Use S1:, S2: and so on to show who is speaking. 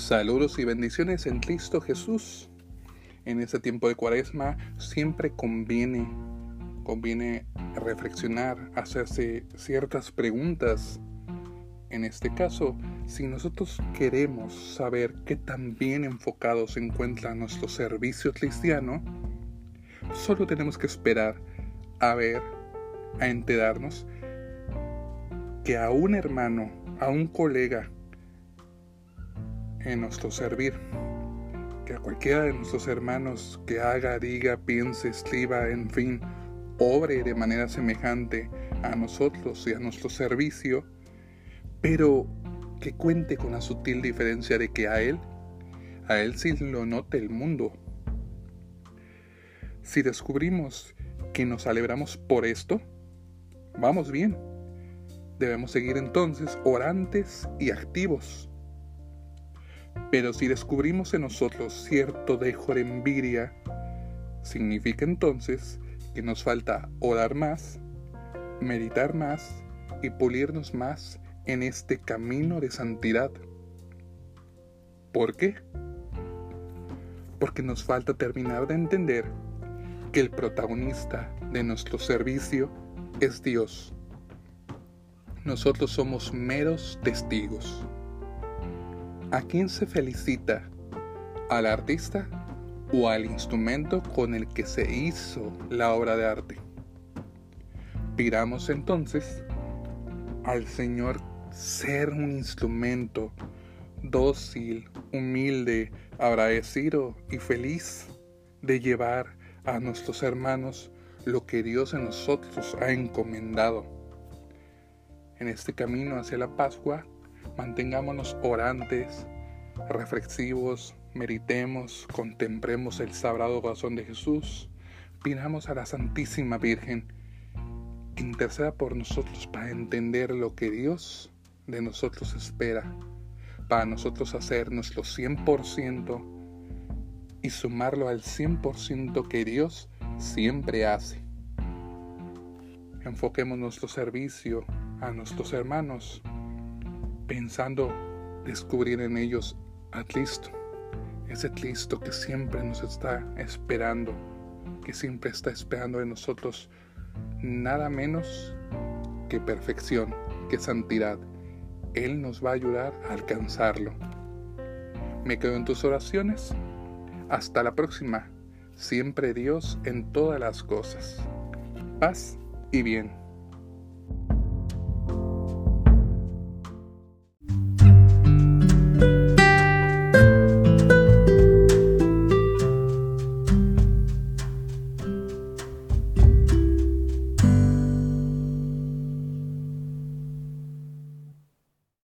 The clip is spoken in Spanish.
S1: Saludos y bendiciones en Cristo Jesús. En este tiempo de cuaresma siempre conviene, conviene reflexionar, hacerse ciertas preguntas. En este caso, si nosotros queremos saber qué tan bien enfocado se encuentra nuestro servicio cristiano, solo tenemos que esperar a ver, a enterarnos que a un hermano, a un colega, en nuestro servir. Que a cualquiera de nuestros hermanos que haga, diga, piense, escriba, en fin, obre de manera semejante a nosotros y a nuestro servicio, pero que cuente con la sutil diferencia de que a él, a él sí lo note el mundo. Si descubrimos que nos alegramos por esto, vamos bien. Debemos seguir entonces orantes y activos pero si descubrimos en nosotros cierto dejo de envidia, significa entonces que nos falta orar más, meditar más y pulirnos más en este camino de santidad. ¿Por qué? Porque nos falta terminar de entender que el protagonista de nuestro servicio es Dios. Nosotros somos meros testigos. ¿A quién se felicita? ¿Al artista o al instrumento con el que se hizo la obra de arte? Pidamos entonces al Señor ser un instrumento dócil, humilde, agradecido y feliz de llevar a nuestros hermanos lo que Dios en nosotros ha encomendado. En este camino hacia la Pascua Mantengámonos orantes, reflexivos, meditemos, contemplemos el sagrado corazón de Jesús, pidamos a la Santísima Virgen interceda por nosotros para entender lo que Dios de nosotros espera, para nosotros hacer nuestro 100% y sumarlo al 100% que Dios siempre hace. Enfoquemos nuestro servicio a nuestros hermanos pensando descubrir en ellos a Cristo, ese Cristo que siempre nos está esperando, que siempre está esperando de nosotros nada menos que perfección, que santidad. Él nos va a ayudar a alcanzarlo. Me quedo en tus oraciones. Hasta la próxima. Siempre Dios en todas las cosas. Paz y bien.